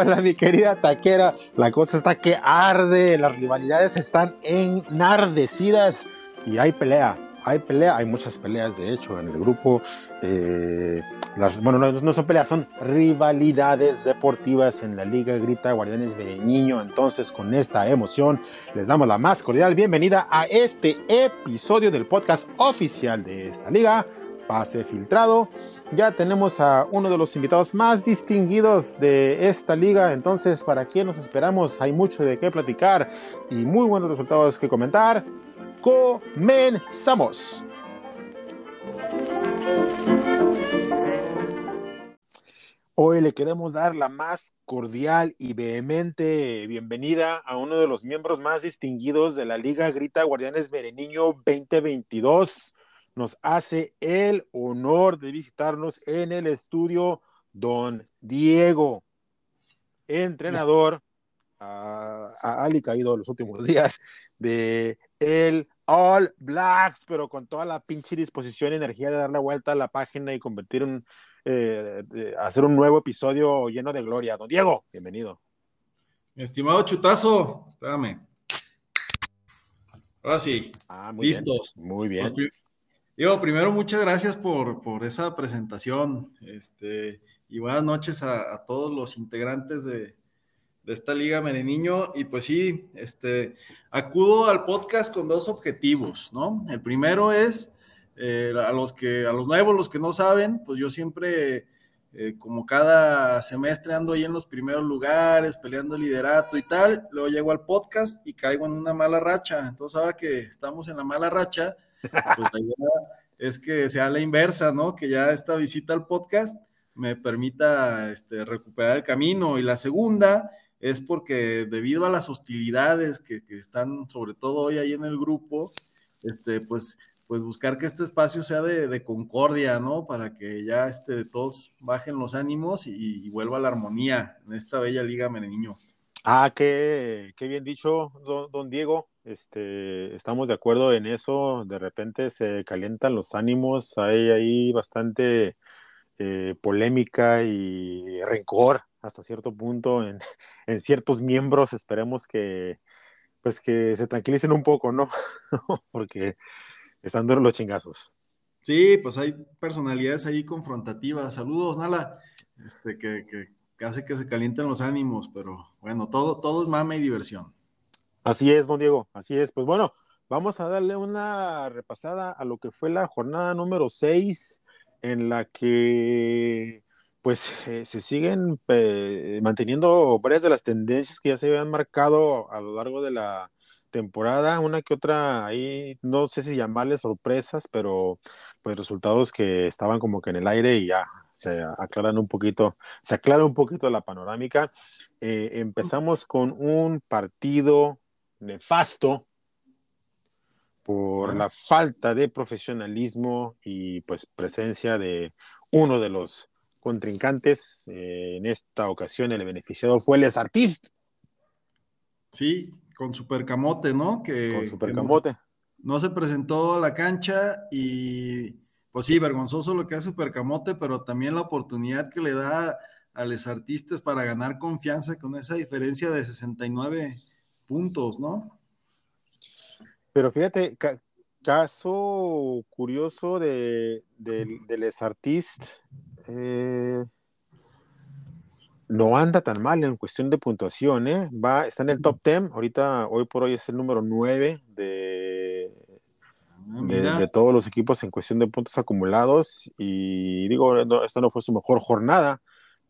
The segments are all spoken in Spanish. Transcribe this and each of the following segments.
Hola, mi querida taquera. La cosa está que arde, las rivalidades están enardecidas y hay pelea. Hay pelea, hay muchas peleas de hecho en el grupo. Eh, las, bueno, no, son peleas, son rivalidades deportivas en la Liga Grita Guardianes Niño. Entonces, con esta emoción, les damos la más cordial bienvenida a este episodio del podcast oficial de esta liga, Pase Filtrado ya tenemos a uno de los invitados más distinguidos de esta liga, entonces para qué nos esperamos, hay mucho de qué platicar y muy buenos resultados que comentar. Comenzamos. Hoy le queremos dar la más cordial y vehemente bienvenida a uno de los miembros más distinguidos de la Liga Grita Guardianes Bereniño 2022 nos hace el honor de visitarnos en el estudio don Diego, entrenador, a, Ali caído los últimos días de el All Blacks, pero con toda la pinche disposición y energía de dar la vuelta a la página y convertir un, eh, hacer un nuevo episodio lleno de gloria. Don Diego, bienvenido. Mi estimado Chutazo, espérame. Ahora sí, ah, listos. Muy bien. Digo, primero, muchas gracias por, esa presentación. Este, y buenas noches a, todos los integrantes de, esta Liga Mereniño. Y pues sí, este, acudo al podcast con dos objetivos, ¿no? El primero es, eh, a los que, a los nuevos, los que no saben, pues yo siempre, eh, como cada semestre ando ahí en los primeros lugares, peleando liderato y tal, luego llego al podcast y caigo en una mala racha. Entonces ahora que estamos en la mala racha, pues la idea es que sea la inversa, ¿no? Que ya esta visita al podcast me permita este, recuperar el camino. Y la segunda es porque debido a las hostilidades que, están, sobre todo hoy ahí en el grupo, este, pues, pues buscar que este espacio sea de, concordia, ¿no? Para que ya este, todos bajen los ánimos y, vuelva la armonía en esta bella liga Meneniño. Ah, qué, qué bien dicho, don Diego. Este, estamos de acuerdo en eso, de repente se calientan los ánimos, hay ahí bastante eh, polémica y rencor hasta cierto punto en, ciertos miembros, esperemos que pues que se tranquilicen un poco, ¿no? Porque están duros los chingazos. Sí, pues hay personalidades ahí confrontativas. Saludos, Nala, este, que, que hace que se calienten los ánimos, pero bueno, todo, todo es mame y diversión. Así es, don Diego, así es. Pues bueno, vamos a darle una repasada a lo que fue la jornada número 6, en la que pues eh, se siguen eh, manteniendo varias de las tendencias que ya se habían marcado a lo largo de la temporada, una que otra ahí, no sé si llamarle sorpresas, pero pues resultados que estaban como que en el aire y ya se aclaran un poquito, se aclara un poquito la panorámica. Eh, empezamos con un partido nefasto por la falta de profesionalismo y pues presencia de uno de los contrincantes. Eh, en esta ocasión el beneficiado fue Les Artist. Sí, con Supercamote, ¿no? Que, con Supercamote. No, se presentó a la cancha y pues sí, vergonzoso lo que hace Supercamote, pero también la oportunidad que le da a los artistas para ganar confianza con esa diferencia de 69 puntos, ¿no? Pero fíjate, caso curioso de, de, Les Artistes, eh, no anda tan mal en cuestión de puntuación, ¿eh? Va, está en el top 10, ahorita, hoy por hoy es el número 9 de, ah, de, todos los equipos en cuestión de puntos acumulados y digo, esta no fue su mejor jornada,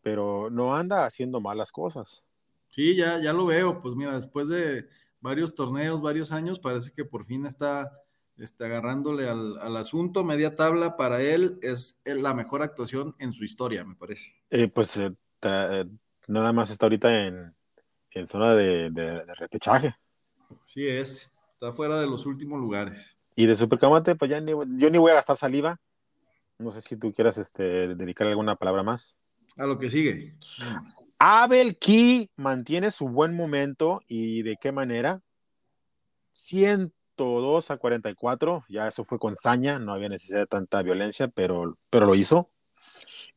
pero no anda haciendo malas cosas. Sí, ya, ya lo veo. Pues mira, después de varios torneos, varios años, parece que por fin está, está agarrándole al, asunto. Media tabla para él es la mejor actuación en su historia, me parece. Eh, pues eh, eh, nada más está ahorita en, zona de, de, repechaje. Sí es, está fuera de los últimos lugares. Y de Supercamate, pues ya yo ni voy a gastar saliva. No sé si tú quieras este, dedicar alguna palabra más. A lo que sigue. Abel Key mantiene su buen momento y de qué manera. 102 a 44, ya eso fue con saña, no había necesidad de tanta violencia, pero, pero lo hizo.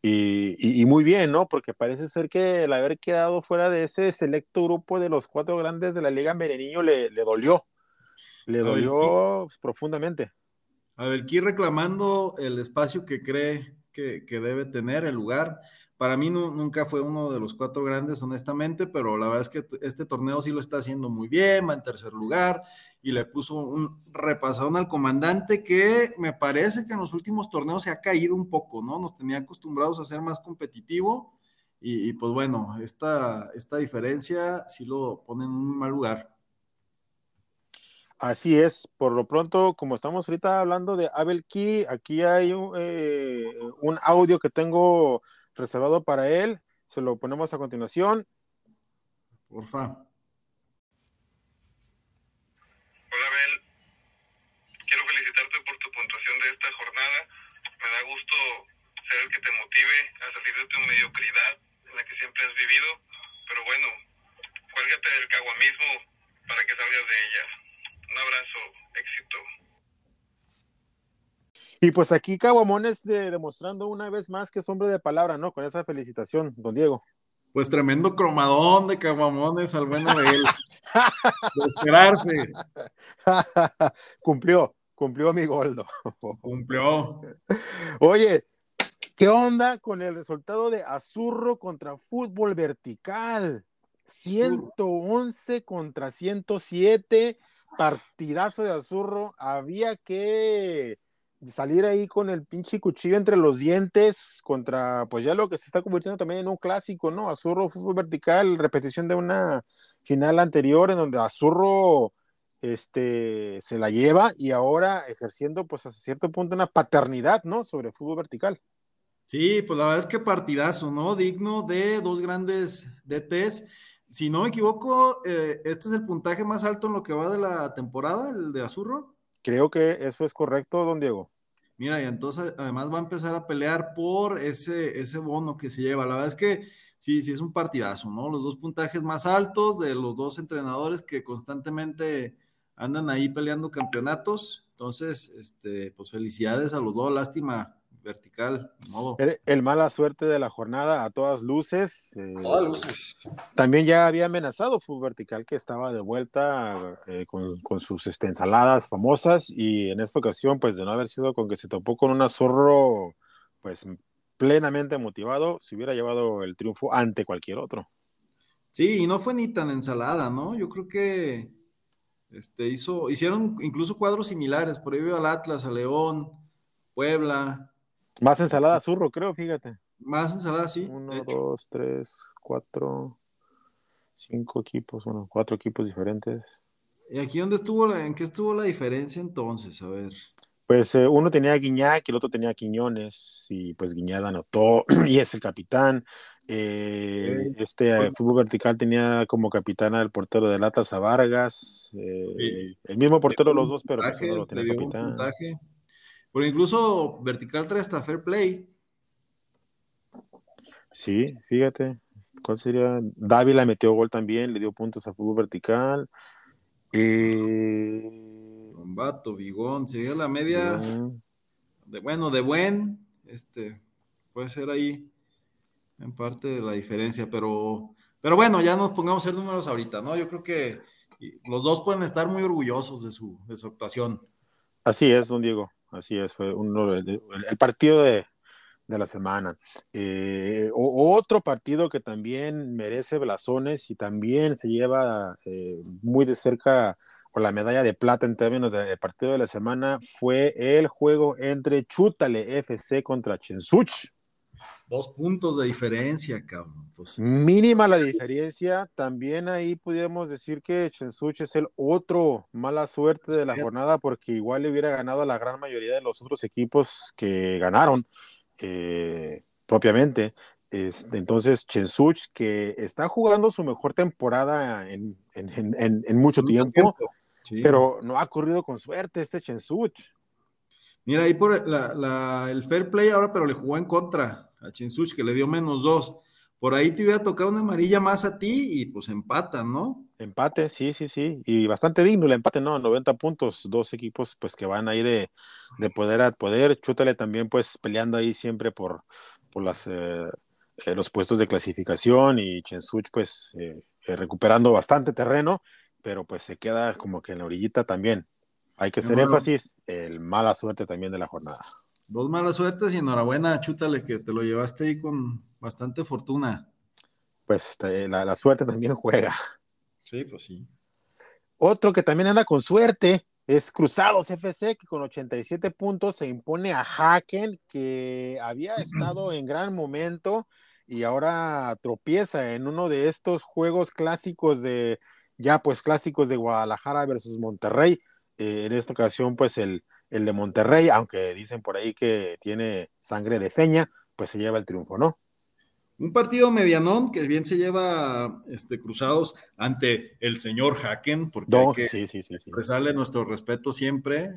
Y, muy bien, ¿no? Porque parece ser que el haber quedado fuera de ese selecto grupo de los cuatro grandes de la Liga Mereniño le, le dolió. Le dolió profundamente. aquí reclamando el espacio que cree que, que, debe tener, el lugar. Para mí nunca fue uno de los cuatro grandes, honestamente, pero la verdad es que este torneo sí lo está haciendo muy bien, va en tercer lugar y le puso un repasadón al comandante que me parece que en los últimos torneos se ha caído un poco, ¿no? Nos tenía acostumbrados a ser más competitivo y, pues bueno, esta, esta diferencia sí lo pone en un mal lugar. Así es, por lo pronto, como estamos ahorita hablando de Abel Key, aquí hay un, eh, un audio que tengo reservado para él. Se lo ponemos a continuación. Porfa. Hola, Abel. Quiero felicitarte por tu puntuación de esta jornada. Me da gusto ser el que te motive a salir de tu mediocridad en la que siempre has vivido. Pero bueno, cuélgate del caguamismo para que salgas de ella. Un abrazo, éxito. Y pues aquí Caguamones demostrando una vez más que es hombre de palabra, ¿no? Con esa felicitación, don Diego. Pues tremendo cromadón de Caguamones al bueno de él. de esperarse. cumplió, cumplió mi goldo. Cumplió. Oye, ¿qué onda con el resultado de Azurro contra Fútbol Vertical? 111 contra 107, partidazo de Azurro. Había que salir ahí con el pinche cuchillo entre los dientes contra, pues ya lo que se está convirtiendo también en un clásico, ¿no? Azurro fútbol vertical, repetición de una final anterior en donde Azurro este, se la lleva y ahora ejerciendo, pues hasta cierto punto, una paternidad, ¿no? Sobre fútbol vertical. Sí, pues la verdad es que partidazo, ¿no? Digno de dos grandes DTs. Si no me equivoco, eh, este es el puntaje más alto en lo que va de la temporada, el de Azurro. Creo que eso es correcto, don Diego. Mira, y entonces además va a empezar a pelear por ese, ese bono que se lleva. La verdad es que sí, sí es un partidazo, ¿no? Los dos puntajes más altos de los dos entrenadores que constantemente andan ahí peleando campeonatos. Entonces, este, pues felicidades a los dos. Lástima vertical. Modo. El, mala suerte de la jornada a todas luces. Eh, todas luces. También ya había amenazado Fútbol Vertical que estaba de vuelta eh, con, sus este, ensaladas famosas y en esta ocasión, pues de no haber sido con que se topó con un azorro, pues plenamente motivado, se hubiera llevado el triunfo ante cualquier otro. Sí, y no fue ni tan ensalada, ¿no? Yo creo que este, hizo, hicieron incluso cuadros similares, por ahí veo al Atlas, a León, Puebla, más ensalada zurro, creo, fíjate. Más ensalada, sí. Uno, dos, tres, cuatro, cinco equipos, bueno, cuatro equipos diferentes. ¿Y aquí dónde estuvo, la, en qué estuvo la diferencia entonces? A ver. Pues eh, uno tenía a Guiñac y el otro tenía Quiñones, y pues Guiñada anotó, y es el capitán. Eh, este eh, fútbol vertical tenía como capitán al portero de Latas a Vargas, el mismo portero de los dos, pero pues lo tenía capitán. Pero incluso Vertical trae hasta Fair Play. Sí, fíjate. ¿Cuál sería? Dávila metió gol también, le dio puntos a fútbol vertical. Eh... Combato, Bigón, sería la media. De, bueno, de buen, este, puede ser ahí en parte de la diferencia, pero, pero bueno, ya nos pongamos a hacer números ahorita, ¿no? Yo creo que los dos pueden estar muy orgullosos de su, de su actuación. Así es, don Diego. Así es, fue uno, el, partido de, la semana. Eh, otro partido que también merece blasones y también se lleva eh, muy de cerca con la medalla de plata en términos de, partido de la semana fue el juego entre Chútale FC contra Chensuch. Dos puntos de diferencia, cabrón. Pues. Mínima la diferencia. También ahí pudiéramos decir que Chensuch es el otro mala suerte de la jornada porque igual le hubiera ganado a la gran mayoría de los otros equipos que ganaron eh, propiamente. Este, entonces, Chensuch, que está jugando su mejor temporada en, mucho, tiempo, pero no ha corrido con suerte este Chensuch. Mira, ahí por el fair play ahora, pero le jugó en contra a Chinsuch, que le dio menos dos. Por ahí te hubiera tocado una amarilla más a ti y pues empatan, ¿no? Empate, sí, sí, sí. Y bastante digno el empate, ¿no? 90 puntos, dos equipos pues que van ahí de, de poder a poder. Chútale también pues peleando ahí siempre por, por las, eh, eh, los puestos de clasificación y Chensuch pues eh, recuperando bastante terreno, pero pues se queda como que en la orillita también. Hay que hacer énfasis, el mala suerte también de la jornada. Dos malas suertes y enhorabuena, chútale que te lo llevaste ahí con bastante fortuna. Pues la, la suerte también juega. Sí, pues sí. Otro que también anda con suerte es Cruzados FC, que con 87 puntos se impone a Haken, que había estado en gran momento y ahora tropieza en uno de estos juegos clásicos de, ya pues clásicos de Guadalajara versus Monterrey. Eh, en esta ocasión, pues el, el de Monterrey, aunque dicen por ahí que tiene sangre de feña, pues se lleva el triunfo, ¿no? Un partido medianón que bien se lleva este, cruzados ante el señor Haken, porque hay que sí, sí, sí, nuestro respeto siempre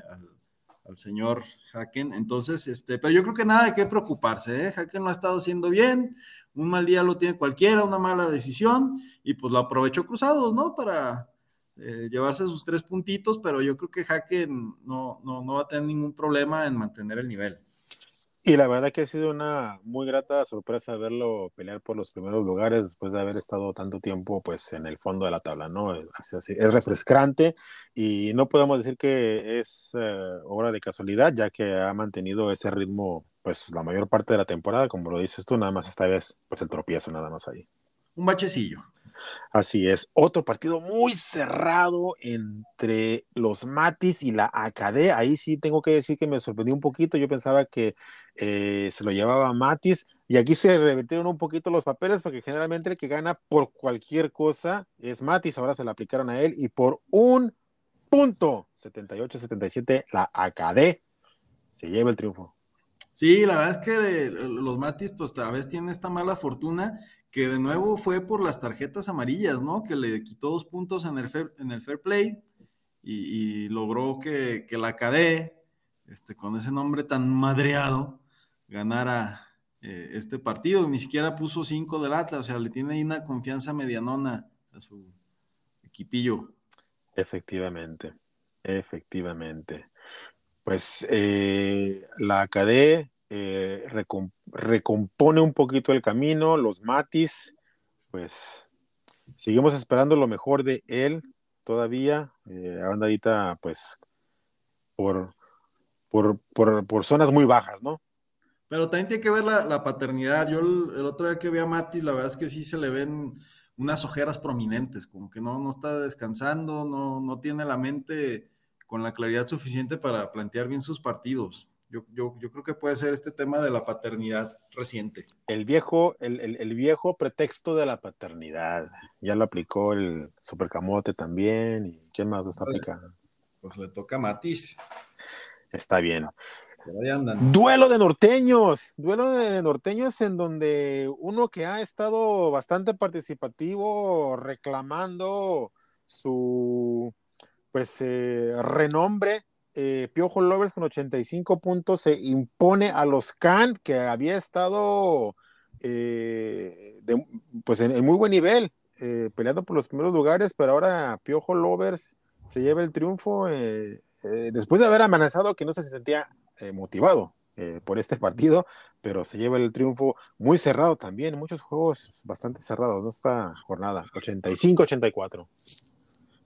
al, señor Haken. Entonces, este, pero yo creo que nada de qué preocuparse, ¿eh? Haken lo ha estado haciendo bien, un mal día lo tiene cualquiera, una mala decisión, y pues lo aprovechó cruzados, ¿no? Para eh, llevarse sus tres puntitos, pero yo creo que Haken no, no, no va a tener ningún problema en mantener el nivel. Y la verdad que ha sido una muy grata sorpresa verlo pelear por los primeros lugares después de haber estado tanto tiempo pues en el fondo de la tabla, ¿no? Es, es refrescante y no podemos decir que es eh, obra de casualidad, ya que ha mantenido ese ritmo pues la mayor parte de la temporada, como lo dices tú, nada más esta vez pues el tropiezo nada más ahí. Un bachecillo. Así es, otro partido muy cerrado entre los Matis y la Acadé. Ahí sí tengo que decir que me sorprendió un poquito. Yo pensaba que eh, se lo llevaba Matis y aquí se revirtieron un poquito los papeles porque generalmente el que gana por cualquier cosa es Matis. Ahora se le aplicaron a él y por un punto, 78-77, la Acadé se lleva el triunfo. Sí, la verdad es que los Matis, pues a veces tienen esta mala fortuna que de nuevo fue por las tarjetas amarillas, ¿no? Que le quitó dos puntos en el fair, play y, logró que, la CADE, este, con ese nombre tan madreado, ganara eh, este partido. Ni siquiera puso cinco del Atlas, o sea, le tiene ahí una confianza medianona a su equipillo. Efectivamente, efectivamente. Pues eh, la CADE eh, recompone un poquito el camino, los Matis, pues seguimos esperando lo mejor de él todavía, eh, pues por, por, por, zonas muy bajas, ¿no? Pero también tiene que ver la, paternidad. Yo el, otro día que vi a Matis, la verdad es que sí se le ven unas ojeras prominentes, como que no, no está descansando, no, no tiene la mente con la claridad suficiente para plantear bien sus partidos. Yo, creo que puede ser este tema de la paternidad reciente. El viejo, el, viejo pretexto de la paternidad. Ya lo aplicó el Supercamote también. ¿Y quién más lo está pues, aplicando? Pues le toca a Matiz. Está bien. Duelo de norteños, duelo de norteños en donde uno que ha estado bastante participativo, reclamando su pues eh, renombre eh, Piojo Lovers con 85 puntos se impone a los Can, que había estado eh, pues en, muy buen nivel, eh, peleando por los primeros lugares, pero ahora Piojo Lovers se lleva el triunfo después de haber amenazado que no se sentía motivado por este partido, pero se lleva el triunfo muy cerrado también, muchos juegos bastante cerrados, ¿no? Esta jornada, 85-84.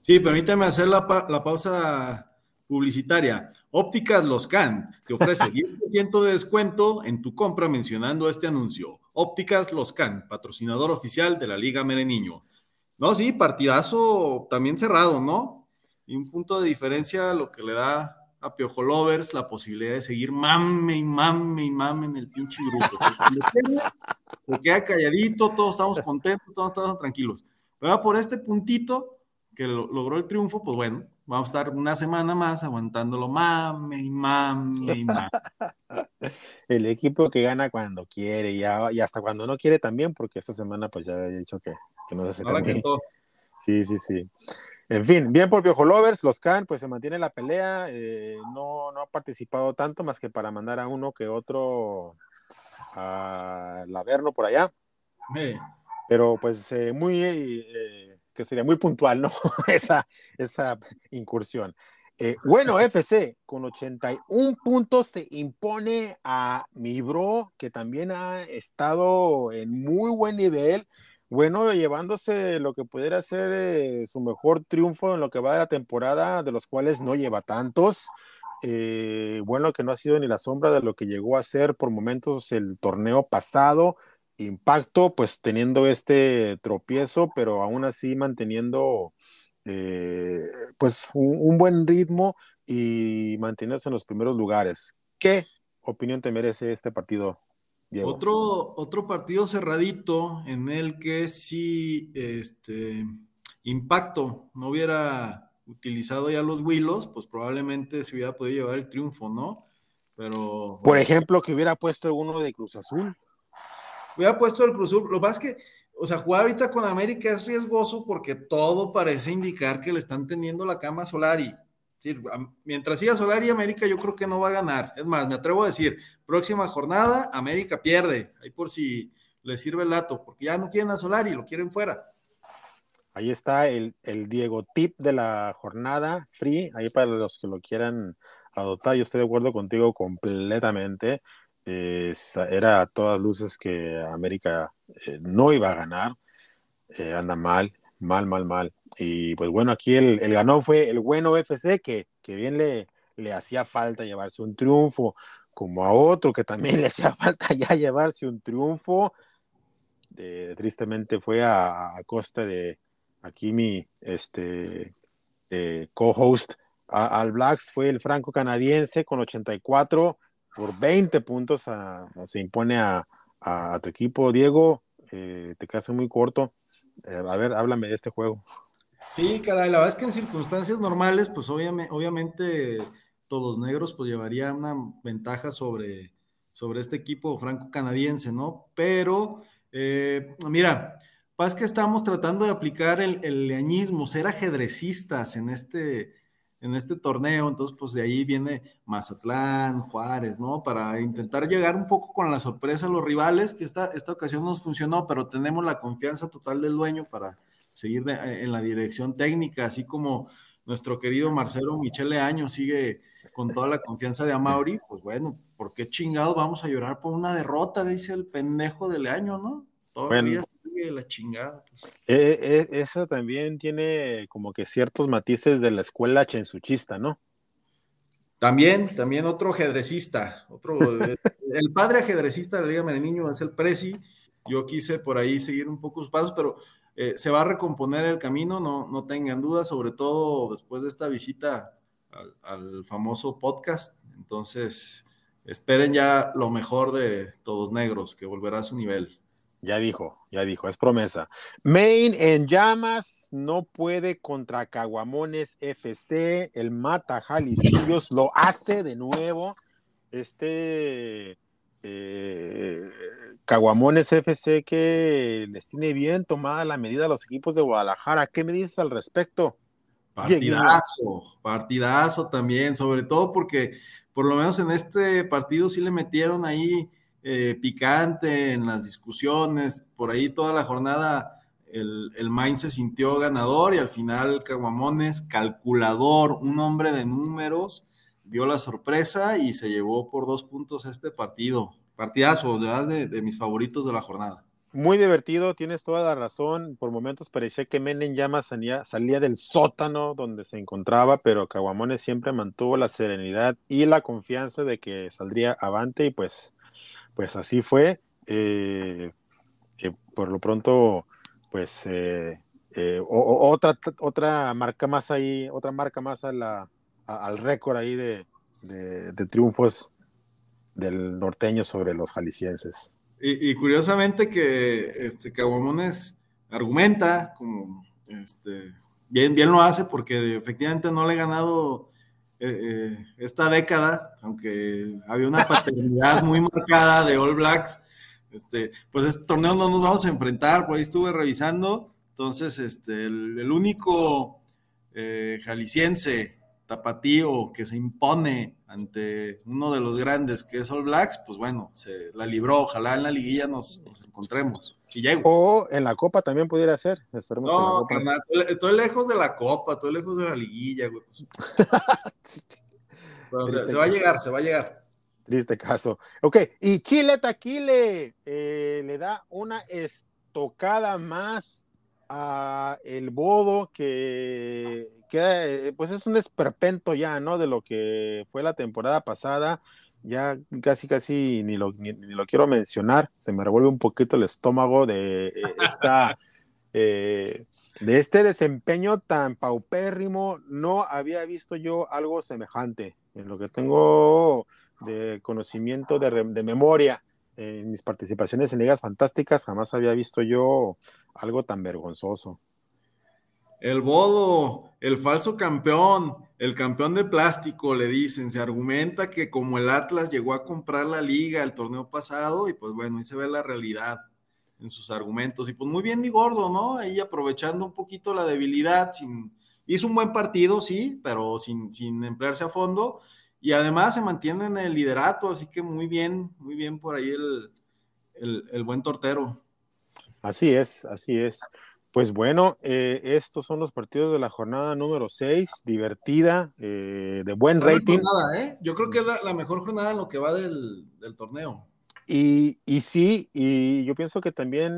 Sí, permítame hacer la, la pausa publicitaria. Ópticas Los Can te ofrece 10% de descuento en tu compra mencionando este anuncio. Ópticas Los Can, patrocinador oficial de la Liga Mereniño. No, sí, partidazo también cerrado, ¿no? Y un punto de diferencia lo que le da a Piojo Lovers la posibilidad de seguir mame y mame y mame en el pinche grupo. Se queda calladito, todos estamos contentos, todos estamos tranquilos. Pero por este puntito que logró el triunfo, pues bueno, vamos a estar una semana más aguantándolo mame y mame y mame. El equipo que gana cuando quiere y, hasta cuando no quiere también, porque esta semana pues ya he dicho que, que no se hace tan bien. Sí, sí, sí. En fin, bien por Piojo Lovers, los Can, pues se mantiene la pelea, eh, no, no ha participado tanto más que para mandar a uno que otro a Laverno por allá. Pero pues eh, muy... Eh, que sería muy puntual, ¿no? esa, esa incursión. Eh, bueno, FC con 81 puntos se impone a mi bro, que también ha estado en muy buen nivel. Bueno, llevándose lo que pudiera ser eh, su mejor triunfo en lo que va de la temporada, de los cuales no lleva tantos. Eh, bueno, que no ha sido ni la sombra de lo que llegó a ser por momentos el torneo pasado. Impacto, pues teniendo este tropiezo, pero aún así manteniendo eh, pues un, buen ritmo y mantenerse en los primeros lugares. ¿Qué opinión te merece este partido, Diego? Otro, otro partido cerradito en el que si este impacto no hubiera utilizado ya los Willos, pues probablemente se hubiera podido llevar el triunfo, ¿no? Pero. Por ejemplo, que hubiera puesto uno de Cruz Azul. Hubiera puesto el Cruz Azul. Lo que pasa es que o sea, jugar ahorita con América es riesgoso porque todo parece indicar que le están teniendo la cama a Solari. mientras siga Solari, América yo creo que no va a ganar. Es más, me atrevo a decir, próxima jornada, América pierde. Ahí por si le sirve el dato, porque ya no quieren a Solari, lo quieren fuera. Ahí está el, Diego tip de la jornada, free, ahí para los que lo quieran adoptar. Yo estoy de acuerdo contigo completamente. Era a todas luces que América eh, no iba a ganar, eh, anda mal, mal, mal, mal. Y pues bueno, aquí el, el ganó fue el bueno FC, que, que bien le, le hacía falta llevarse un triunfo, como a otro que también le hacía falta ya llevarse un triunfo. Eh, tristemente fue a, costa de aquí mi este, co-host al Blacks, fue el franco canadiense con 84 por 20 puntos, se impone a, tu equipo. Diego, eh, te quedas muy corto. Eh, a ver, háblame de este juego. Sí, caray, la verdad es que en circunstancias normales, pues obviamente, todos negros pues llevaría una ventaja sobre, sobre este equipo franco-canadiense, ¿no? Pero, eh, mira, pasa que estamos tratando de aplicar el, el leañismo, ser ajedrecistas en este, en este torneo, entonces pues de ahí viene Mazatlán, Juárez, ¿no? Para intentar llegar un poco con la sorpresa a los rivales, que esta, esta ocasión nos funcionó, pero tenemos la confianza total del dueño para seguir en la dirección técnica, así como nuestro querido Marcelo Michele Año sigue con toda la confianza de Amauri, pues bueno, ¿por qué chingados vamos a llorar por una derrota? Dice el pendejo del año, ¿no? Todavía la chingada. Pues. Eh, eh, eso también tiene como que ciertos matices de la escuela chensuchista, ¿no? También, también otro ajedrecista, otro, eh, el padre ajedrecista de la Liga Niño es el Prezi. Yo quise por ahí seguir un poco sus pasos, pero se va a recomponer el camino, no, no tengan dudas, sobre todo después de esta visita al, al famoso podcast. Entonces, esperen ya lo mejor de Todos Negros, que volverá a su nivel. Ya dijo, ya dijo, es promesa. Maine en llamas, no puede contra Caguamones FC, el Mata Jalisco lo hace de nuevo. Este eh, Caguamones FC que les tiene bien tomada la medida a los equipos de Guadalajara. ¿Qué me dices al respecto? Partidazo, partidazo también, sobre todo porque por lo menos en este partido sí le metieron ahí eh, picante en las discusiones, por ahí toda la jornada el, el se sintió ganador y al final Caguamones, calculador, un hombre de números, dio la sorpresa y se llevó por dos puntos este partido. Partidazo, de, de mis favoritos de la jornada. Muy divertido, tienes toda la razón. Por momentos parecía que Menem Llama salía, salía, del sótano donde se encontraba, pero Caguamones siempre mantuvo la serenidad y la confianza de que saldría avante y pues pues así fue. Eh, por lo pronto, pues eh, eh, otra, otra marca más ahí, otra marca más a al récord ahí de, triunfos del norteño sobre los jaliscienses. Y, curiosamente que este Caguamones argumenta como este, bien, bien lo hace porque efectivamente no le he ganado eh, eh, esta década, aunque había una paternidad muy marcada de All Blacks, este, pues este torneo no nos vamos a enfrentar, por ahí estuve revisando, entonces este, el, único eh, jalisciense tapatío que se impone ante uno de los grandes que es All Blacks, pues bueno, se la libró. Ojalá en la liguilla nos, encontremos. Y. O en la Copa también pudiera ser. Esperemos no, que la Copa. estoy lejos de la Copa, estoy lejos de la liguilla, güey. se, va a llegar, se va a llegar. Triste caso. Ok, y Chile Taquile eh, le da una estocada más a el Bodo que eh, pues es un esperpento ya, ¿no? De lo que fue la temporada pasada. Ya casi, casi ni lo, ni, lo quiero mencionar. Se me revuelve un poquito el estómago de eh, esta. Eh, de este desempeño tan paupérrimo, no había visto yo algo semejante. En lo que tengo de conocimiento, de, de memoria, en mis participaciones en ligas fantásticas, jamás había visto yo algo tan vergonzoso el bodo, el falso campeón, el campeón de plástico, le dicen, se argumenta que como el Atlas llegó a comprar la liga el torneo pasado, y pues bueno, ahí se ve la realidad en sus argumentos. Y pues muy bien mi gordo, ¿no? Ahí aprovechando un poquito la debilidad, hizo un buen partido, sí, pero sin, sin emplearse a fondo. Y además se mantiene en el liderato, así que muy bien, muy bien por ahí el, el buen tortero. Así es, así es. Pues bueno, eh, estos son los partidos de la jornada número 6, divertida, eh, de buen rating. ¿eh? Yo creo que es la, mejor jornada en lo que va del, torneo. Y, y, sí, y yo pienso que también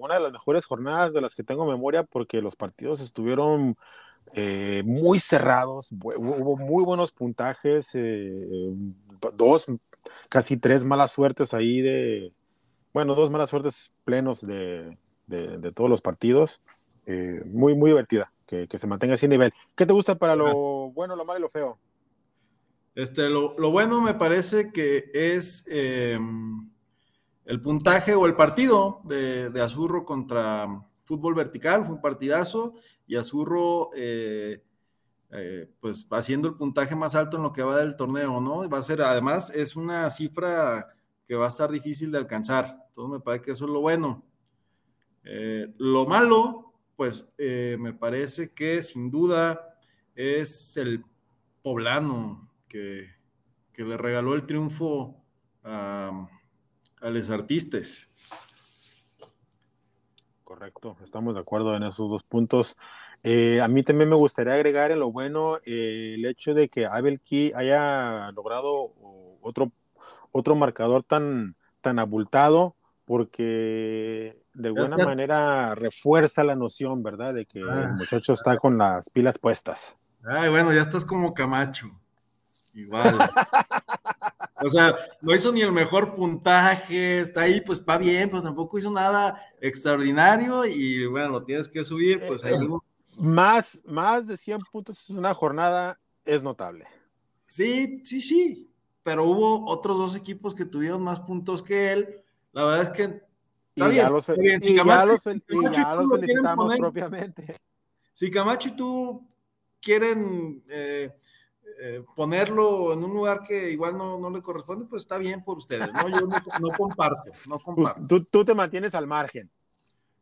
una de las mejores jornadas de las que tengo memoria, porque los partidos estuvieron muy cerrados, hubo muy buenos puntajes, dos, casi tres malas suertes ahí de, bueno, dos malas suertes plenos de de, todos los partidos. Eh, muy, muy divertida, que, se mantenga ese nivel. ¿Qué te gusta para lo bueno, lo malo y lo feo? Este, lo, bueno me parece que es em, el puntaje o el partido de, Azurro contra Fútbol Vertical, fue un partidazo, y Azurro, eh, eh, pues haciendo el puntaje más alto en lo que va del torneo, ¿no? Va a ser, además, es una cifra que va a estar difícil de alcanzar. Entonces me parece que eso es lo bueno. Eh, lo malo, pues eh, me parece que sin duda es el poblano que, le regaló el triunfo a, a los artistas. Correcto, estamos de acuerdo en esos dos puntos. Eh, a mí también me gustaría agregar en lo bueno el hecho de que Abel Key haya logrado otro, otro marcador tan, tan abultado, porque de alguna manera refuerza la noción, ¿verdad? De que el ah. muchacho está con las pilas puestas. Ay, bueno, ya estás como Camacho. Igual. o sea, no hizo ni el mejor puntaje, está ahí, pues va bien, pues tampoco hizo nada extraordinario y bueno, lo tienes que subir, pues ahí. Eh, más, más de 100 puntos en una jornada es notable. Sí, sí, sí, pero hubo otros dos equipos que tuvieron más puntos que él. La verdad es que y ya los, felicitamos propiamente. Si Camacho y tú quieren eh, eh, ponerlo en un lugar que igual no, le corresponde, pues está bien por ustedes, ¿no? Yo no, comparto, no comparto. Tú, te mantienes al margen.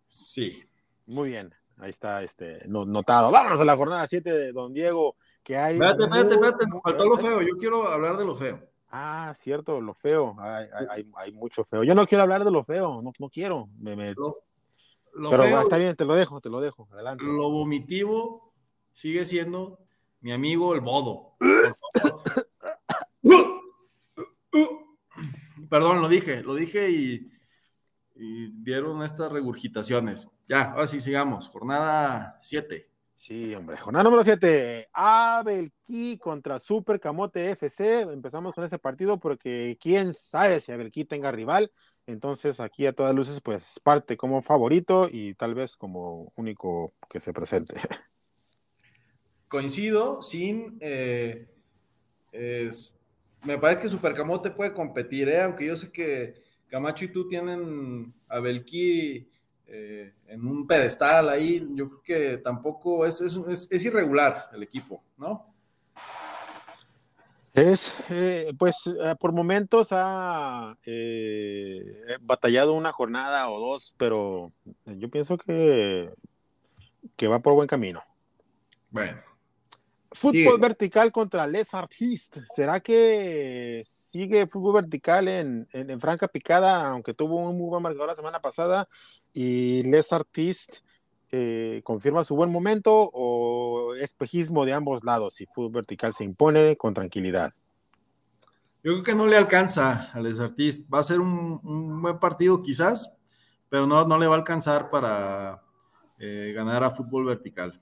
Sí. Muy bien, ahí está este, notado. Vámonos a la jornada 7 de Don Diego, que hay... Espérate, espérate, espérate, faltó lo feo, yo quiero hablar de lo feo. Ah, cierto, lo feo. Hay, mucho feo. Yo no quiero hablar de lo feo, no, no quiero. Me, Pero está bien, te lo dejo, te lo dejo. Adelante. Lo vomitivo sigue siendo mi amigo el bodo. Perdón, lo dije, lo dije y, y dieron estas regurgitaciones. Ya, ahora sí sigamos. Jornada 7. Sí, hombre. Jornada número 7. Abelquí contra Super Camote FC. Empezamos con ese partido porque quién sabe si Abelquí tenga rival. Entonces, aquí a todas luces, pues parte como favorito y tal vez como único que se presente. Coincido, sin. Eh, me parece que Super Camote puede competir, ¿eh? aunque yo sé que Camacho y tú tienen a Belquí eh, en un pedestal ahí. Yo creo que tampoco es, es, irregular el equipo, ¿no? Es, eh, pues eh, por momentos ha batallado una jornada o dos, pero yo pienso que, que va por buen camino. Bueno. Fútbol vertical contra Les Artistes. ¿Será que sigue fútbol vertical en, en, Franca Picada, aunque tuvo un muy buen marcador la semana pasada? Y Les Artistes eh, confirma su buen momento o espejismo de ambos lados y fútbol vertical se impone con tranquilidad. Yo creo que no le alcanza a Les Artistes. Va a ser un, buen partido quizás, pero no, no le va a alcanzar para eh, ganar a fútbol vertical.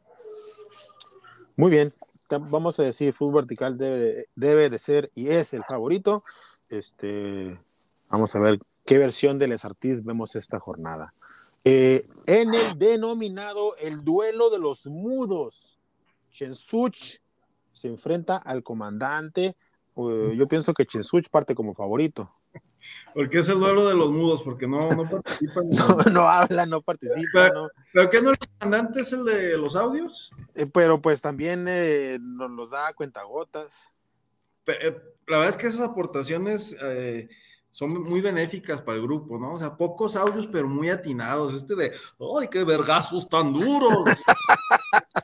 Muy bien, vamos a decir, fútbol vertical debe, debe de ser y es el favorito. Este, vamos a ver qué versión de Les Artistes vemos esta jornada. Eh, en el denominado el duelo de los mudos, Chensuch se enfrenta al comandante. Eh, yo pienso que Chensuch parte como favorito. Porque es el duelo de los mudos, porque no, no participan. no, hablan, no participan. Pero, ¿pero qué no el comandante es el de los audios? Eh, pero pues también nos los da cuentagotas. la verdad es que esas aportaciones son muy benéficas para el grupo, ¿no? O sea, pocos audios, pero muy atinados. Este de, ¡ay, qué vergazos tan duros!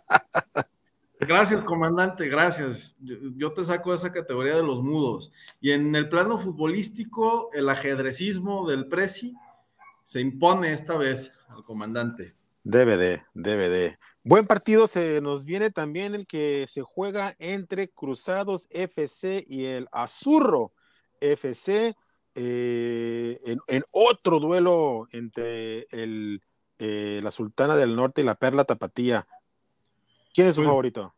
gracias, comandante, gracias. Yo, te saco esa categoría de los mudos. Y en el plano futbolístico, el ajedrecismo del Prezi se impone esta vez al comandante. De, debe de. Buen partido se nos viene también el que se juega entre Cruzados FC y el Azurro FC. Eh, en, otro duelo entre el, eh, la Sultana del Norte y la Perla Tapatía. ¿Quién es su pues, favorito?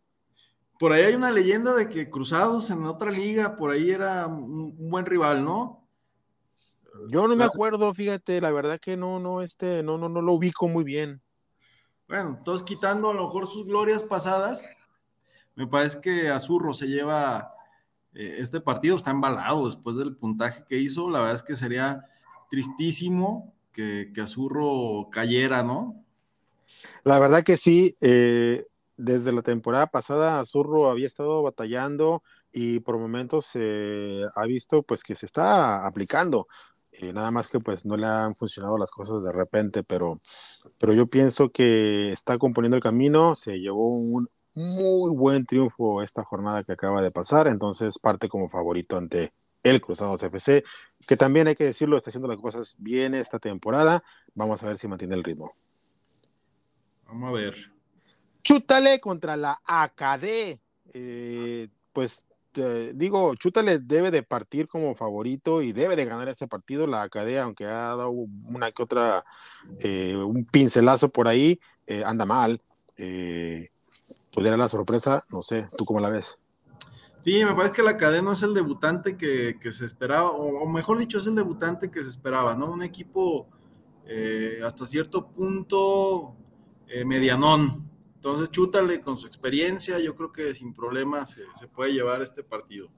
Por ahí hay una leyenda de que Cruzados en otra liga, por ahí era un, buen rival, ¿no? Yo no me acuerdo, fíjate, la verdad que no, no, este, no, no, no lo ubico muy bien. Bueno, entonces quitando a lo mejor sus glorias pasadas, me parece que Azurro se lleva eh, este partido está embalado después del puntaje que hizo. La verdad es que sería tristísimo que, Azurro cayera, ¿no? La verdad que sí. Eh, desde la temporada pasada, Azurro había estado batallando y por momentos se ha visto pues que se está aplicando. Eh, nada más que pues no le han funcionado las cosas de repente, pero, pero yo pienso que está componiendo el camino, se llevó un muy buen triunfo esta jornada que acaba de pasar, entonces parte como favorito ante el Cruzados FC, que también hay que decirlo, está haciendo las cosas bien esta temporada. Vamos a ver si mantiene el ritmo. Vamos a ver. Chútale contra la AKD. Eh, pues digo, Chútale debe de partir como favorito y debe de ganar ese partido. La AKD, aunque ha dado una que otra, eh, un pincelazo por ahí, eh, anda mal. Pudiera la sorpresa, no sé, ¿tú cómo la ves? Sí, me parece que la cadena es el debutante que, se esperaba, o, mejor dicho, es el debutante que se esperaba, ¿no? Un equipo hasta cierto punto medianón. Entonces, chútale con su experiencia, yo creo que sin problemas se, puede llevar este partido.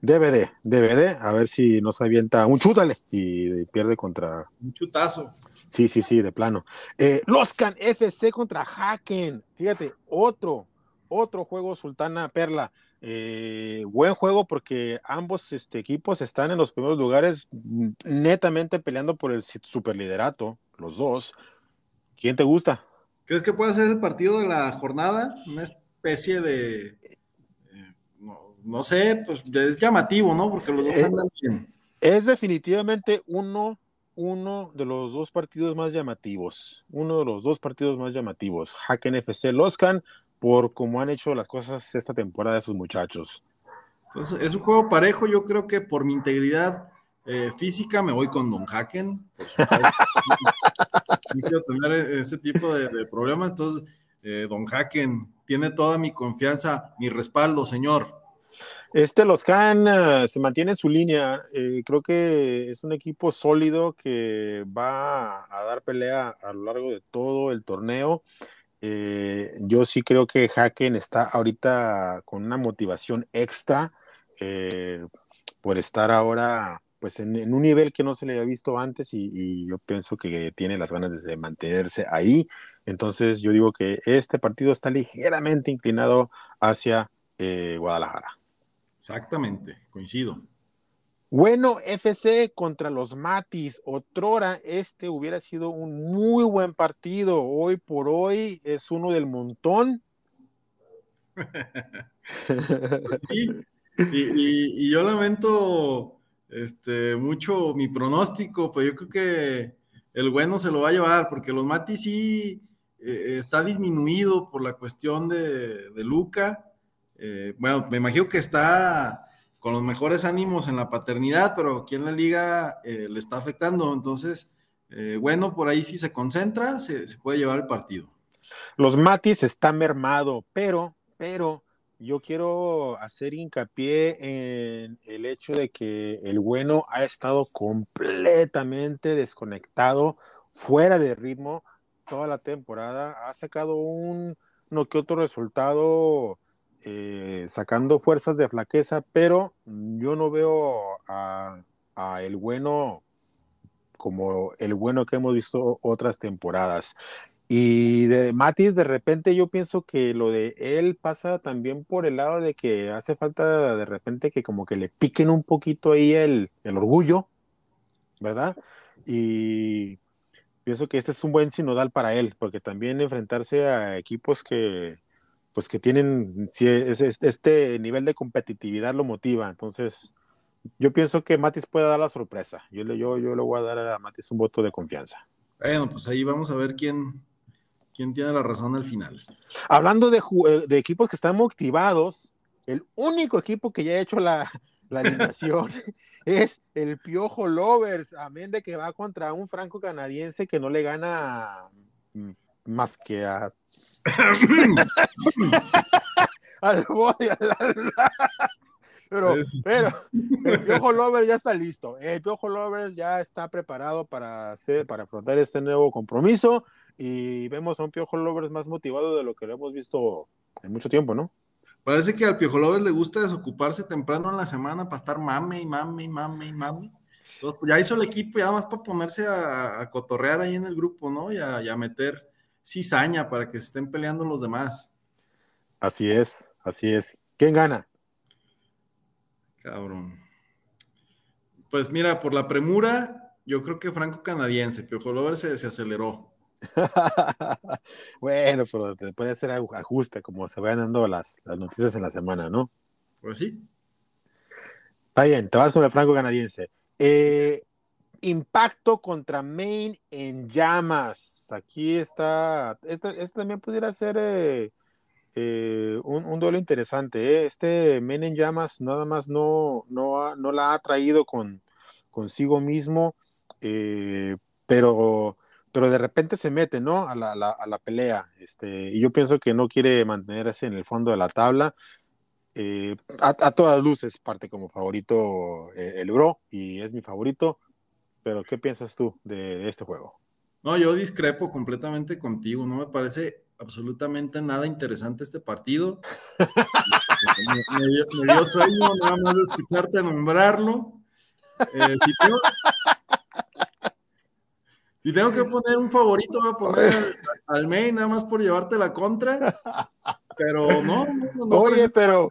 DVD, DVD, a ver si no se avienta un chútale y pierde contra. Un chutazo. Sí, sí, sí, de plano. Eh, Loscan FC contra Haken. Fíjate, otro, otro juego Sultana Perla. Eh, buen juego porque ambos este, equipos están en los primeros lugares mm, netamente peleando por el superliderato, los dos. ¿Quién te gusta? ¿Crees que puede ser el partido de la jornada? Una especie de, eh, no, sé, pues es llamativo, ¿no? Porque los dos eh, andan bien. Es definitivamente uno uno de los dos partidos más llamativos, uno de los dos partidos más llamativos, Haken FC Loscan, por cómo han hecho las cosas esta temporada esos muchachos. Entonces, es un juego parejo, yo creo que por mi integridad eh, física me voy con Don Haken. quiero tener ese tipo de, problemas, entonces eh, Don Haken tiene toda mi confianza, mi respaldo, señor. Este, los Can eh, se mantiene en su línea. Eh, creo que es un equipo sólido que va a dar pelea a lo largo de todo el torneo. Yo sí creo que Haken está ahorita con una motivación extra por estar ahora pues en, un nivel que no se le había visto antes y, y, yo pienso que tiene las ganas de mantenerse ahí. Entonces yo digo que este partido está ligeramente inclinado hacia Guadalajara. Exactamente, coincido. Bueno, FC contra los Matis. Otrora, este hubiera sido un muy buen partido. Hoy por hoy es uno del montón. y, yo lamento este, mucho mi pronóstico, pues yo creo que el bueno se lo va a llevar, porque los Mati sí eh, está disminuido por la cuestión de, Luca. Eh, bueno, me imagino que está con los mejores ánimos en la paternidad, pero aquí en la liga eh, le está afectando. Entonces, bueno, por ahí sí se concentra, se, se puede llevar el partido. Los Matis está mermado, pero, pero yo quiero hacer hincapié en el hecho de que el bueno ha estado completamente desconectado, fuera de ritmo toda la temporada. Ha sacado un no que otro resultado eh, sacando fuerzas de flaqueza, pero yo no veo a, a el bueno como el bueno que hemos visto otras temporadas. Y de Matis, de repente yo pienso que lo de él pasa también por el lado de que hace falta de repente que como que le piquen un poquito ahí el, el orgullo, ¿verdad? Y pienso que este es un buen sinodal para él, porque también enfrentarse a equipos que pues que tienen si este nivel de competitividad lo motiva. Entonces, yo pienso que Matis puede dar la sorpresa. Yo le, yo, yo le voy a dar a Matis un voto de confianza. Bueno, pues ahí vamos a ver quién, quién tiene la razón al final. Hablando de, eh, de equipos que están motivados, el único equipo que ya ha hecho la, la alineación es el Piojo Lovers, amén de que va contra un franco canadiense que no le gana mm, más que a al boy, al, pero, pero el Piojo Lover ya está listo. El Piojo Lover ya está preparado para, hacer, para afrontar este nuevo compromiso y vemos a un Piojo Lover más motivado de lo que lo hemos visto en mucho tiempo, ¿no? Parece que al Piojo Lover le gusta desocuparse temprano en la semana para estar mame y mame y mame y mame. Entonces, pues, ya hizo el equipo ya más para ponerse a, cotorrear ahí en el grupo, ¿no? Y a, y a meter cizaña para que estén peleando los demás. Así es, así es. ¿Quién gana? Cabrón. Pues mira, por la premura, yo creo que Franco Canadiense, Piojo Lover se, se aceleró. bueno, pero puede hacer ajuste como se vayan dando las, las noticias en la semana, ¿no? Pues sí. Está bien, te vas con el Franco Canadiense. Eh, impacto contra Maine en llamas. Aquí está. Este, este también pudiera ser eh, eh, un, duelo interesante. ¿eh? Este Men en Llamas nada más no, no, no la ha traído con, consigo mismo, eh, pero, pero de repente se mete ¿no? a, la, a la pelea. Este, y yo pienso que no quiere mantenerse en el fondo de la tabla. A, todas luces parte como favorito el Bro y es mi favorito. Pero ¿qué piensas tú de este juego? No, yo discrepo completamente contigo. No me parece absolutamente nada interesante este partido. me, dio, sueño nada más de escucharte nombrarlo. Eh, si, tengo, que poner un favorito, voy a poner al, Main nada más por llevarte la contra. Pero no, Oye, pero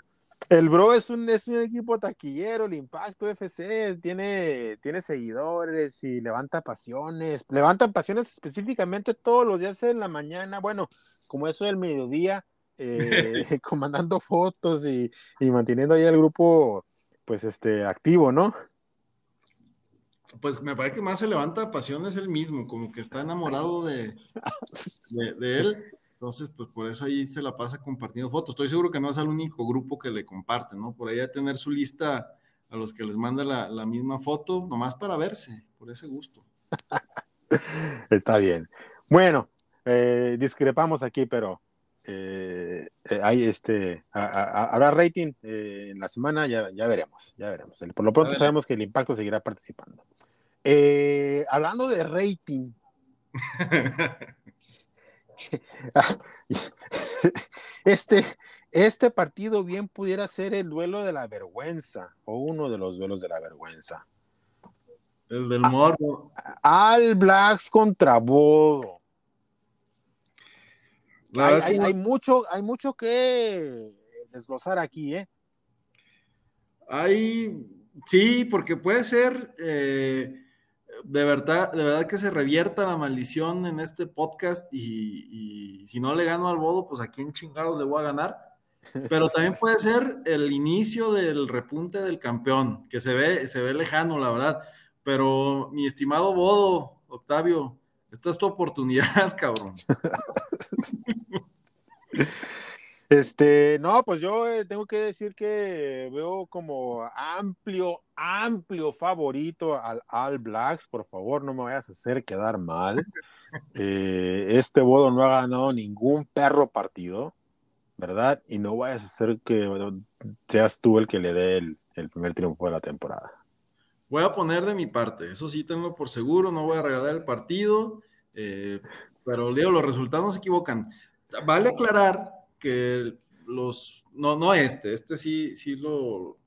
el Bro es un, es un equipo taquillero, el Impacto FC tiene, tiene seguidores y levanta pasiones, levantan pasiones específicamente todos los días en la mañana, bueno, como eso del mediodía, eh, comandando fotos y, y, manteniendo ahí el grupo, pues, este, activo, ¿no? Pues me parece que más se levanta pasiones él mismo, como que está enamorado de, de él. Entonces, pues por eso ahí se la pasa compartiendo fotos. Estoy seguro que no es el único grupo que le comparte, ¿no? Por ahí a tener su lista a los que les manda la, misma foto, nomás para verse, por ese gusto. Está bien. Bueno, eh, discrepamos aquí, pero eh, eh, hay este, habrá rating en la semana, ya, ya veremos, ya veremos. Por lo pronto sabemos que el impacto seguirá participando. hablando de rating. este, este partido bien pudiera ser el duelo de la vergüenza o uno de los duelos de la vergüenza. El del morbo. Al Blacks contra Bodo. Hay, mucho, hay mucho que desglosar aquí, ¿eh? Hay, sí, porque puede ser eh, de verdad, de verdad que se revierta la maldición en este podcast y, si no le gano al Bodo, pues a quién chingados le voy a ganar. pero también puede ser el inicio del repunte del campeón, que se ve, se ve lejano, la verdad. Pero mi estimado Bodo, Octavio, esta es tu oportunidad, cabrón. Este, no, pues yo eh, tengo que decir que veo como amplio, amplio favorito al All Blacks. Por favor, no me vayas a hacer quedar mal. Eh, este Bodo no ha ganado ningún perro partido, ¿verdad? Y no vayas a hacer que seas tú el que le dé el, primer triunfo de la temporada. Voy a poner de mi parte, eso sí tengo por seguro, no voy a regalar el partido, eh, pero digo, los resultados no se equivocan. Vale aclarar que los, no, no este, este sí, sí lo,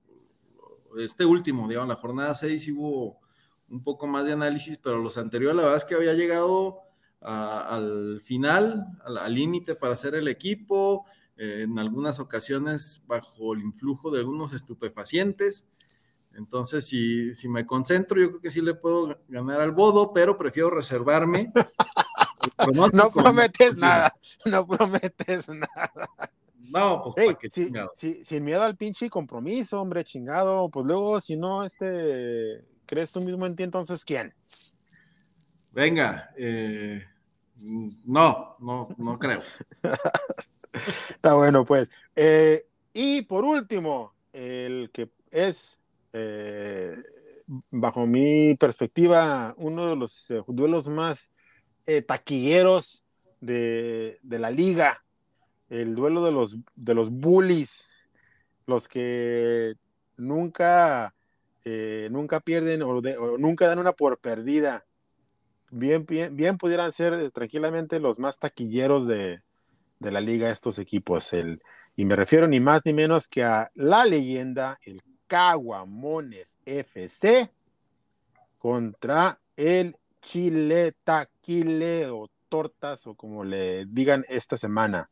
este último, digamos, la jornada 6 hubo un poco más de análisis, pero los anteriores, la verdad es que había llegado al final, al límite para hacer el equipo, eh, en algunas ocasiones bajo el influjo de algunos estupefacientes. Entonces, si, si, me concentro, yo creo que sí le puedo ganar al bodo, pero prefiero reservarme no prometes nada, no prometes nada. No, pues sin miedo al pinche compromiso, hombre, chingado. Pues luego, si no, este, ¿crees tú mismo en ti entonces quién? Venga, eh, no, no, no creo. Está bueno, pues. Eh, y por último, el que es, eh, bajo mi perspectiva, uno de los duelos más taquilleros de, la liga, el duelo de los, de los bullies, los que nunca, eh, nunca pierden o, nunca dan una por perdida. Bien, bien, pudieran ser tranquilamente los más taquilleros de, la liga estos equipos. El, y me refiero ni más ni menos que a la leyenda, el Caguamones FC contra el chile, taquile o tortas o como le digan esta semana.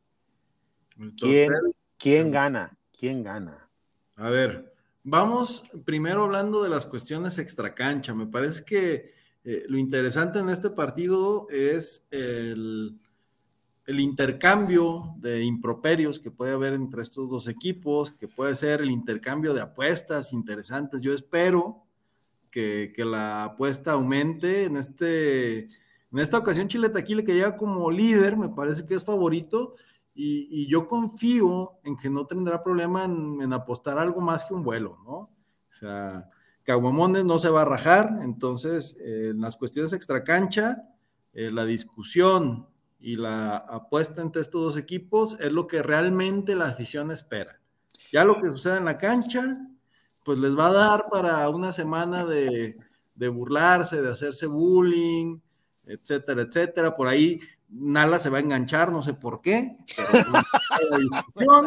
¿Quién, ¿Quién gana? ¿Quién gana? A ver, vamos primero hablando de las cuestiones extracancha. Me parece que eh, lo interesante en este partido es el, el, intercambio de improperios que puede haber entre estos dos equipos, que puede ser el intercambio de apuestas interesantes. Yo espero que, la apuesta aumente. En, este, en esta ocasión, Chile Taquile, que llega como líder, me parece que es favorito. Y, yo confío en que no tendrá problema en, apostar algo más que un vuelo, ¿no? O sea, Caguamones no se va a rajar, entonces eh, en las cuestiones extracancha, eh, la discusión y la apuesta entre estos dos equipos es lo que realmente la afición espera. Ya lo que sucede en la cancha, pues les va a dar para una semana de, burlarse, de hacerse bullying, etcétera, etcétera. Por ahí Nala se va a enganchar, no sé por qué. no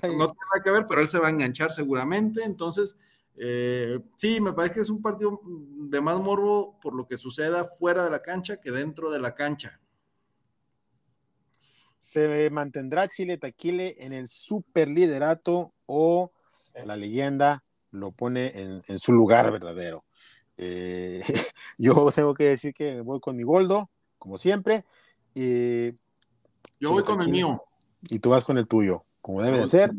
tiene nada que ver, pero él se va a enganchar seguramente. Entonces, eh, sí, me parece que es un partido de más morbo por lo que suceda fuera de la cancha que dentro de la cancha. ¿Se mantendrá Chile Taquile en el super liderato o la leyenda lo pone en, su lugar verdadero. Eh, yo tengo que decir que voy con mi Goldo, como siempre. Yo voy con el mío. Y tú vas con el tuyo, como debe de ser.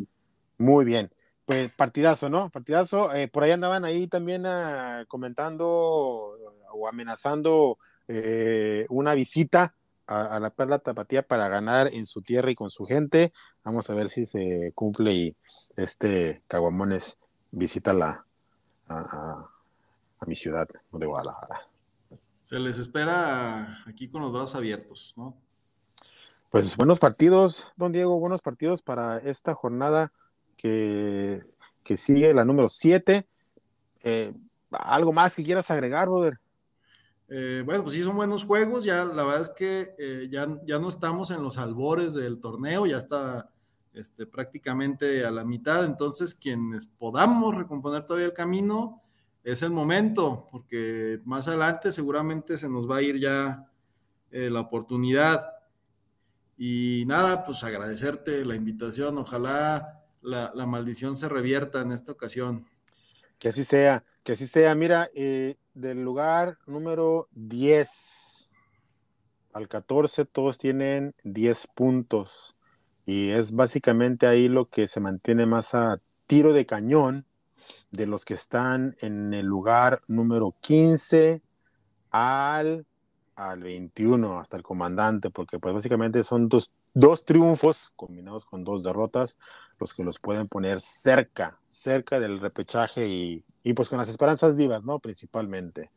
Muy bien. Pues partidazo, ¿no? Partidazo. Eh, por ahí andaban ahí también ah, comentando o amenazando eh, una visita a, a, la Perla Tapatía para ganar en su tierra y con su gente. Vamos a ver si se cumple y este Caguamones visita la, a, mi ciudad de Guadalajara. Se les espera aquí con los brazos abiertos, ¿no? Pues buenos partidos, don Diego, buenos partidos para esta jornada que, sigue, la número 7. Eh, ¿Algo más que quieras agregar, brother? Eh, bueno, pues sí, son buenos juegos. Ya la verdad es que eh, ya, ya no estamos en los albores del torneo, ya está este, prácticamente a la mitad, entonces quienes podamos recomponer todavía el camino, es el momento, porque más adelante seguramente se nos va a ir ya eh, la oportunidad. Y nada, pues agradecerte la invitación, ojalá la, maldición se revierta en esta ocasión. Que así sea, que así sea. Mira, eh, del lugar número 10 al 14, todos tienen 10 puntos. y es básicamente ahí lo que se mantiene más a tiro de cañón de los que están en el lugar número 15 al, al 21, hasta el comandante, porque pues básicamente son dos, dos triunfos combinados con dos derrotas los que los pueden poner cerca, cerca del repechaje y, y pues con las esperanzas vivas, ¿no? Principalmente.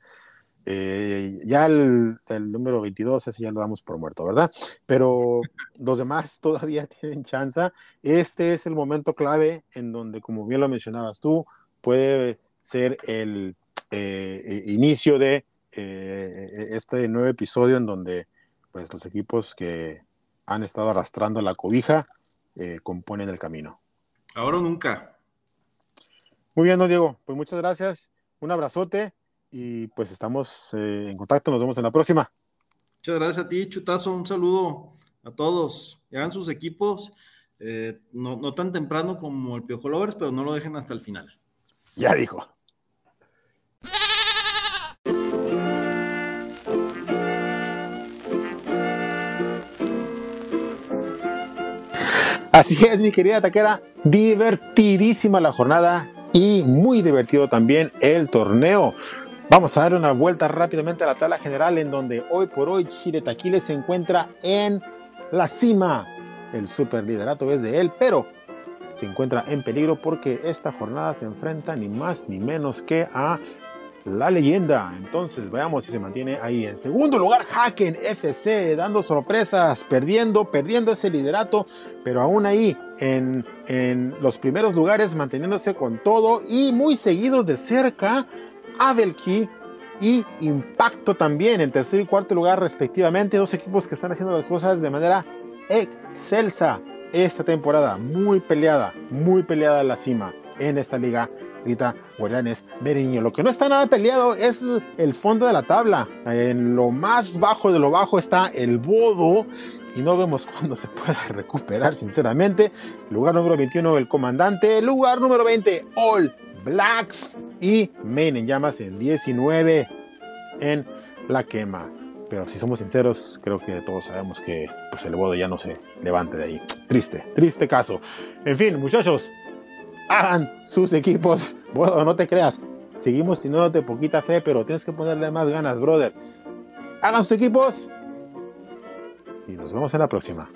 Eh, ya el, el, número 22, ese ya lo damos por muerto, ¿verdad? Pero los demás todavía tienen chance. Este es el momento clave en donde, como bien lo mencionabas tú, puede ser el eh, inicio de eh, este nuevo episodio en donde pues, los equipos que han estado arrastrando la cobija eh, componen el camino. Ahora o nunca. Muy bien, don Diego. Pues muchas gracias. Un abrazote y pues estamos eh, en contacto. Nos vemos en la próxima. Muchas gracias a ti, Chutazo. Un saludo a todos. Hagan sus equipos. Eh, no, no, tan temprano como el Piojo Lovers, pero no lo dejen hasta el final. Ya dijo. Así es, mi querida taquera, divertidísima la jornada y muy divertido también el torneo. Vamos a dar una vuelta rápidamente a la tabla general en donde hoy por hoy Chile Taquile se encuentra en la cima. El super liderato es de él, pero se encuentra en peligro porque esta jornada se enfrenta ni más ni menos que a la leyenda. Entonces veamos si se mantiene ahí. En segundo lugar, Haken FC, dando sorpresas, perdiendo, perdiendo ese liderato, pero aún ahí en, en los primeros lugares, manteniéndose con todo y muy seguidos de cerca, Adelki y Impacto también en tercer y cuarto lugar respectivamente. Dos equipos que están haciendo las cosas de manera excelsa esta temporada. Muy peleada, muy peleada la cima en esta liga grita Guardianes Bereniño. Lo que no está nada peleado es el fondo de la tabla. En lo más bajo de lo bajo está el Bodo y no vemos cuándo se pueda recuperar, sinceramente. Lugar número 21, el comandante. Lugar número 20, All Blacks. Y Main en llamas en 19 en la quema. Pero si somos sinceros, creo que todos sabemos que pues, el Bodo ya no se levante de ahí. Triste, triste caso. En fin, muchachos, hagan sus equipos. Bueno, no te creas, seguimos teniéndote poquita fe, pero tienes que ponerle más ganas, brother. Hagan sus equipos y nos vemos en la próxima.